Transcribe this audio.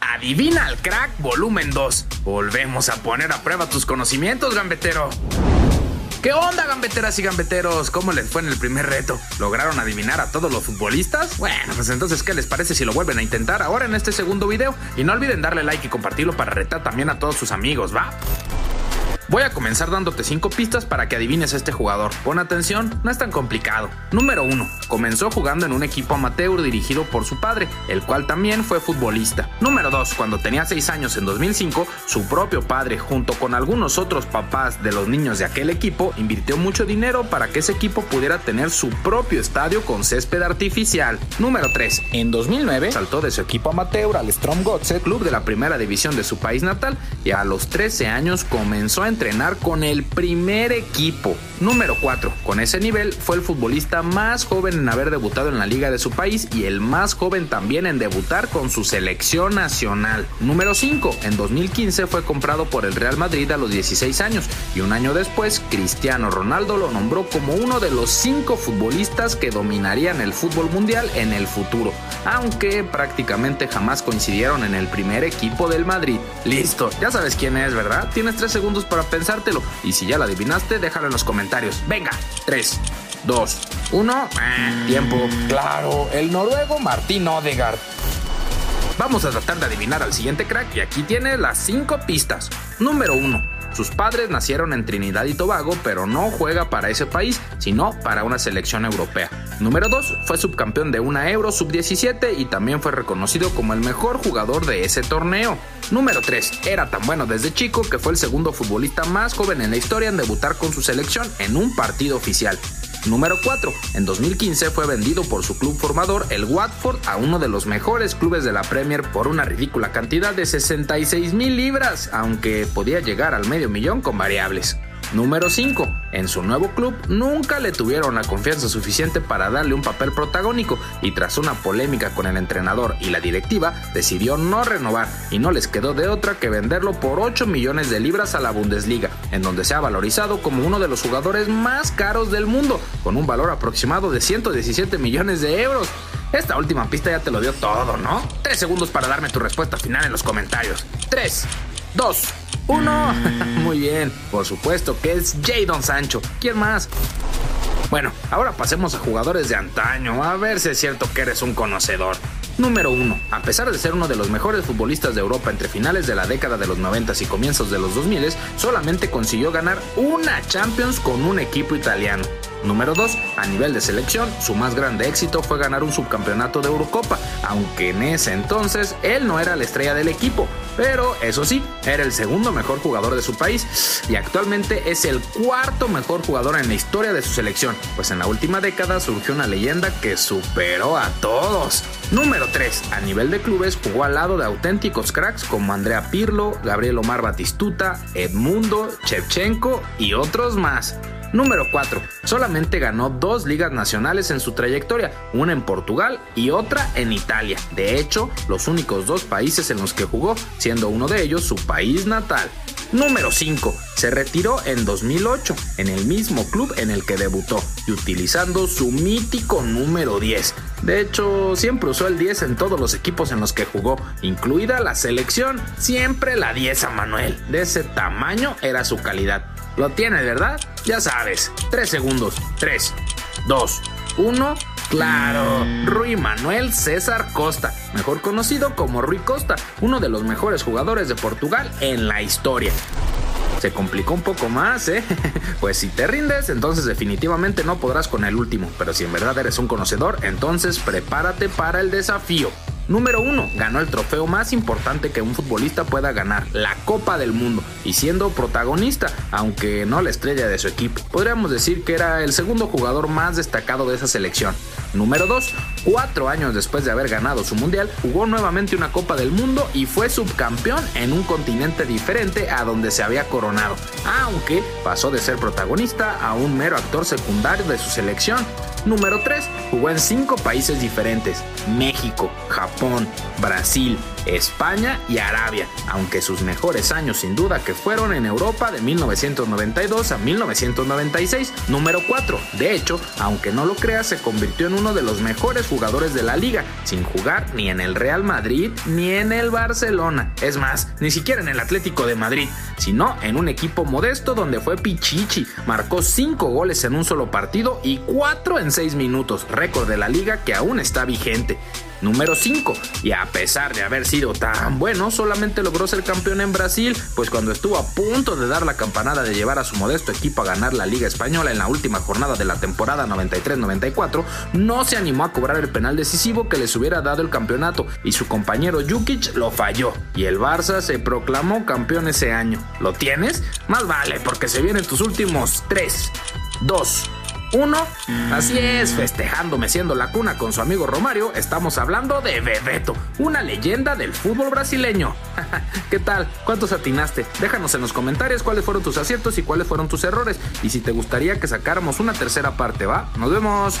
Adivina al crack volumen 2. Volvemos a poner a prueba tus conocimientos, gambetero. ¿Qué onda, gambeteras y gambeteros? ¿Cómo les fue en el primer reto? ¿Lograron adivinar a todos los futbolistas? Bueno, pues entonces, ¿qué les parece si lo vuelven a intentar ahora en este segundo video? Y no olviden darle like y compartirlo para retar también a todos sus amigos, ¿va? Voy a comenzar dándote 5 pistas para que adivines este jugador. Pon atención, no es tan complicado. Número 1. Comenzó jugando en un equipo amateur dirigido por su padre, el cual también fue futbolista. Número 2. Cuando tenía 6 años en 2005, su propio padre, junto con algunos otros papás de los niños de aquel equipo, invirtió mucho dinero para que ese equipo pudiera tener su propio estadio con césped artificial. Número 3. En 2009 saltó de su equipo amateur al Strom Gotze, club de la primera división de su país natal, y a los 13 años comenzó a con el primer equipo. Número 4. Con ese nivel fue el futbolista más joven en haber debutado en la liga de su país y el más joven también en debutar con su selección nacional. Número 5. En 2015 fue comprado por el Real Madrid a los 16 años y un año después Cristiano Ronaldo lo nombró como uno de los 5 futbolistas que dominarían el fútbol mundial en el futuro, aunque prácticamente jamás coincidieron en el primer equipo del Madrid. Listo, ya sabes quién es, ¿verdad? Tienes 3 segundos para pensártelo y si ya la adivinaste, déjalo en los comentarios. Venga, 3, 2, 1, tiempo. Claro, el noruego Martín Odegaard. Vamos a tratar de adivinar al siguiente crack y aquí tiene las 5 pistas. Número 1. Sus padres nacieron en Trinidad y Tobago, pero no juega para ese país, sino para una selección europea. Número 2. Fue subcampeón de una Euro Sub-17 y también fue reconocido como el mejor jugador de ese torneo. Número 3. Era tan bueno desde chico que fue el segundo futbolista más joven en la historia en debutar con su selección en un partido oficial. Número 4. En 2015 fue vendido por su club formador, el Watford, a uno de los mejores clubes de la Premier por una ridícula cantidad de 66 mil libras, aunque podía llegar al medio millón con variables. Número 5. En su nuevo club nunca le tuvieron la confianza suficiente para darle un papel protagónico y tras una polémica con el entrenador y la directiva decidió no renovar y no les quedó de otra que venderlo por 8 millones de libras a la Bundesliga, en donde se ha valorizado como uno de los jugadores más caros del mundo, con un valor aproximado de 117 millones de euros. Esta última pista ya te lo dio todo, ¿no? 3 segundos para darme tu respuesta final en los comentarios. 3, 2, uno. Muy bien, por supuesto que es Jadon Sancho. ¿Quién más? Bueno, ahora pasemos a jugadores de antaño, a ver si es cierto que eres un conocedor. Número 1. A pesar de ser uno de los mejores futbolistas de Europa entre finales de la década de los 90 y comienzos de los 2000, solamente consiguió ganar una Champions con un equipo italiano. Número 2. A nivel de selección, su más grande éxito fue ganar un subcampeonato de Eurocopa, aunque en ese entonces él no era la estrella del equipo, pero eso sí, era el segundo mejor jugador de su país y actualmente es el cuarto mejor jugador en la historia de su selección, pues en la última década surgió una leyenda que superó a todos. Número 3. A nivel de clubes jugó al lado de auténticos cracks como Andrea Pirlo, Gabriel Omar Batistuta, Edmundo, Chevchenko y otros más. Número 4. Solamente ganó dos ligas nacionales en su trayectoria, una en Portugal y otra en Italia. De hecho, los únicos dos países en los que jugó, siendo uno de ellos su país natal. Número 5. Se retiró en 2008 en el mismo club en el que debutó y utilizando su mítico número 10. De hecho, siempre usó el 10 en todos los equipos en los que jugó, incluida la selección, siempre la 10 a Manuel. De ese tamaño era su calidad. Lo tienes, ¿verdad? Ya sabes. 3 segundos. 3, 2, 1. Claro, Rui Manuel César Costa, mejor conocido como Rui Costa, uno de los mejores jugadores de Portugal en la historia. Se complicó un poco más, ¿eh? Pues si te rindes, entonces definitivamente no podrás con el último, pero si en verdad eres un conocedor, entonces prepárate para el desafío. Número 1. Ganó el trofeo más importante que un futbolista pueda ganar, la Copa del Mundo, y siendo protagonista, aunque no la estrella de su equipo. Podríamos decir que era el segundo jugador más destacado de esa selección. Número 2. Cuatro años después de haber ganado su mundial, jugó nuevamente una Copa del Mundo y fue subcampeón en un continente diferente a donde se había coronado, aunque pasó de ser protagonista a un mero actor secundario de su selección. Número 3. Jugó en cinco países diferentes, México, Japón, Brasil, España y Arabia, aunque sus mejores años sin duda que fueron en Europa de 1992 a 1996. Número 4. De hecho, aunque no lo creas, se convirtió en uno de los mejores jugadores de la liga, sin jugar ni en el Real Madrid ni en el Barcelona. Es más, ni siquiera en el Atlético de Madrid, sino en un equipo modesto donde fue Pichichi. Marcó 5 goles en un solo partido y 4 en 6 minutos, récord de la liga que aún está vigente. Número 5. Y a pesar de haber sido tan bueno, solamente logró ser campeón en Brasil, pues cuando estuvo a punto de dar la campanada de llevar a su modesto equipo a ganar la Liga Española en la última jornada de la temporada 93-94, no se animó a cobrar el penal decisivo que les hubiera dado el campeonato y su compañero Jukic lo falló y el Barça se proclamó campeón ese año. ¿Lo tienes? Más vale porque se vienen tus últimos 3, 2, uno. Así es, festejándome siendo la cuna con su amigo Romario, estamos hablando de Bebeto, una leyenda del fútbol brasileño. ¿Qué tal? ¿Cuántos atinaste? Déjanos en los comentarios cuáles fueron tus aciertos y cuáles fueron tus errores. Y si te gustaría que sacáramos una tercera parte, ¿va? Nos vemos.